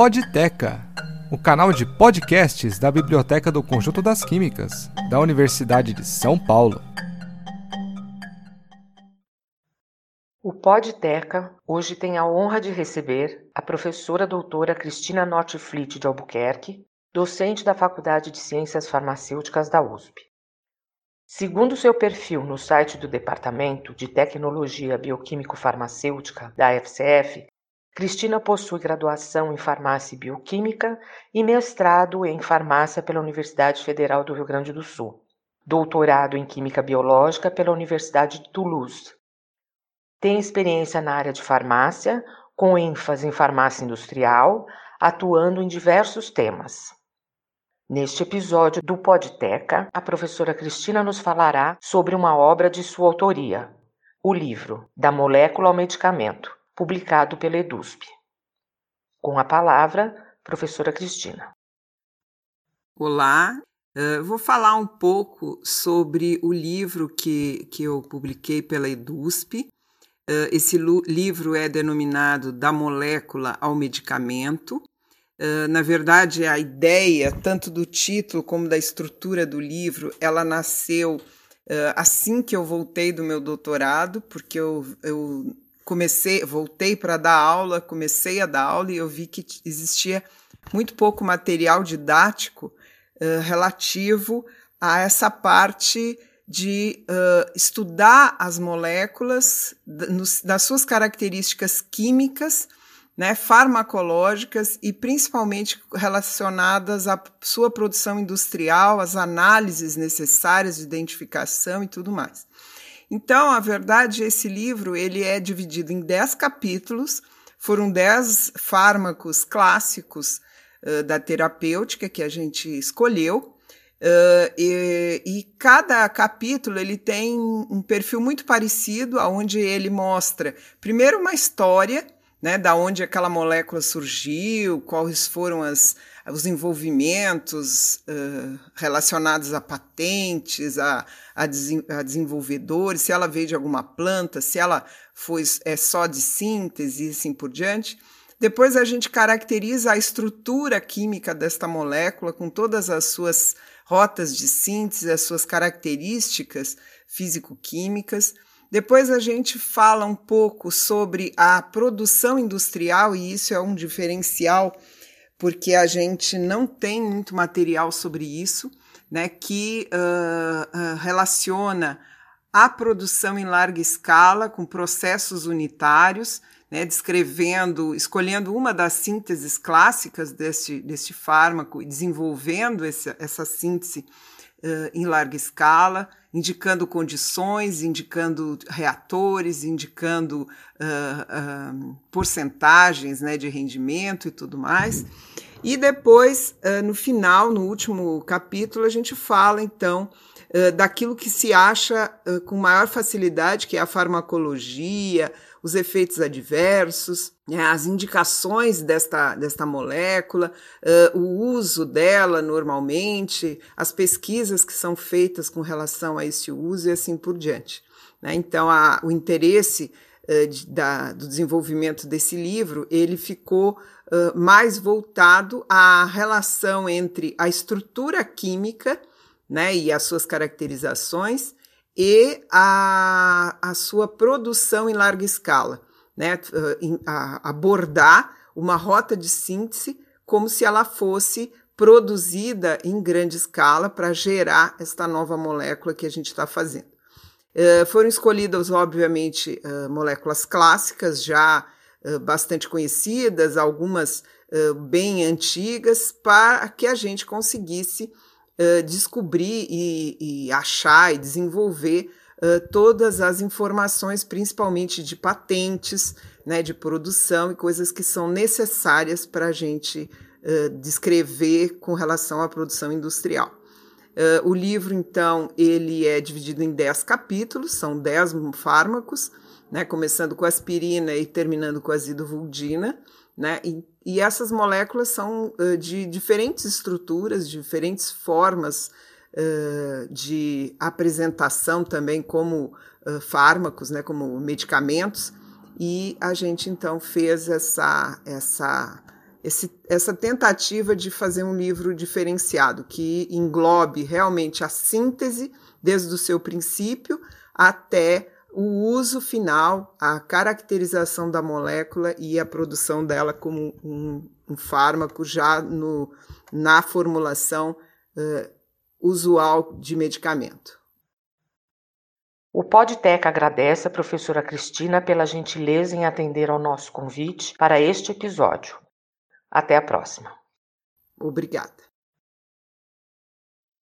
Podteca, o canal de podcasts da Biblioteca do Conjunto das Químicas, da Universidade de São Paulo. O Podteca hoje tem a honra de receber a professora doutora Cristina Nortfleet de Albuquerque, docente da Faculdade de Ciências Farmacêuticas da USP. Segundo seu perfil no site do Departamento de Tecnologia Bioquímico-Farmacêutica da FCF, Cristina possui graduação em Farmácia e Bioquímica e mestrado em Farmácia pela Universidade Federal do Rio Grande do Sul, doutorado em Química Biológica pela Universidade de Toulouse. Tem experiência na área de farmácia, com ênfase em farmácia industrial, atuando em diversos temas. Neste episódio do Podteca, a professora Cristina nos falará sobre uma obra de sua autoria, o livro Da Molécula ao Medicamento, publicado pela EDUSP. Com a palavra, professora Cristina. Olá, uh, vou falar um pouco sobre o livro que, que eu publiquei pela EDUSP. Uh, esse livro é denominado Da Molécula ao Medicamento. Uh, na verdade, a ideia, tanto do título como da estrutura do livro, ela nasceu assim que eu voltei do meu doutorado, porque eu, eu comecei, voltei para dar aula, comecei a dar aula e eu vi que existia muito pouco material didático uh, relativo a essa parte de uh, estudar as moléculas nos, das suas características químicas, né, farmacológicas e principalmente relacionadas à sua produção industrial, as análises necessárias de identificação e tudo mais. Então, a verdade, esse livro ele é dividido em dez capítulos. Foram dez fármacos clássicos uh, da terapêutica que a gente escolheu. Uh, e, e, cada capítulo ele tem um perfil muito parecido, onde ele mostra primeiro uma história, né, da onde aquela molécula surgiu, quais foram as, os envolvimentos uh, relacionados a patentes, a, a, a, desenvolvedores, se ela veio de alguma planta, se ela foi é só de síntese e assim por diante. Depois a gente caracteriza a estrutura química desta molécula com todas as suas rotas de síntese, as suas características físico-químicas. Depois a gente fala um pouco sobre a produção industrial, e isso é um diferencial porque a gente não tem muito material sobre isso, né, que uh, uh, relaciona a produção em larga escala com processos unitários, né, descrevendo, escolhendo uma das sínteses clássicas deste, deste fármaco e desenvolvendo essa, essa síntese uh, em larga escala, indicando condições, indicando reatores, indicando uh, uh, porcentagens né, de rendimento e tudo mais. E depois, no final, no último capítulo, a gente fala então daquilo que se acha com maior facilidade, que é a farmacologia, os efeitos adversos, né, as indicações desta, desta molécula, uh, o uso dela normalmente, as pesquisas que são feitas com relação a esse uso e assim por diante. Né? Então, a, o interesse uh, de, da, do desenvolvimento desse livro, ele ficou uh, mais voltado à relação entre a estrutura química né, e as suas caracterizações e a, a sua produção em larga escala, né? A, abordar uma rota de síntese como se ela fosse produzida em grande escala para gerar esta nova molécula que a gente está fazendo. Uh, foram escolhidas, obviamente, uh, moléculas clássicas já uh, bastante conhecidas, algumas bem antigas, para que a gente conseguisse uh, descobrir e, e, achar e desenvolver uh, todas as informações, principalmente de patentes, né, de produção e coisas que são necessárias para a gente uh, descrever com relação à produção industrial. o livro, então, ele é dividido em 10 capítulos, são 10 fármacos, né, começando com aspirina e terminando com azidovuldina, né, e e essas moléculas são uh, de diferentes estruturas, diferentes formas uh, de apresentação também como uh, fármacos, né, como medicamentos. E a gente então fez essa, essa, esse, essa tentativa de fazer um livro diferenciado, que englobe realmente a síntese, desde o seu princípio até o uso final, a caracterização da molécula e a produção dela como um, um fármaco já no, na formulação uh, usual de medicamento. O Podteca agradece a professora Cristina pela gentileza em atender ao nosso convite para este episódio. Até a próxima. Obrigada.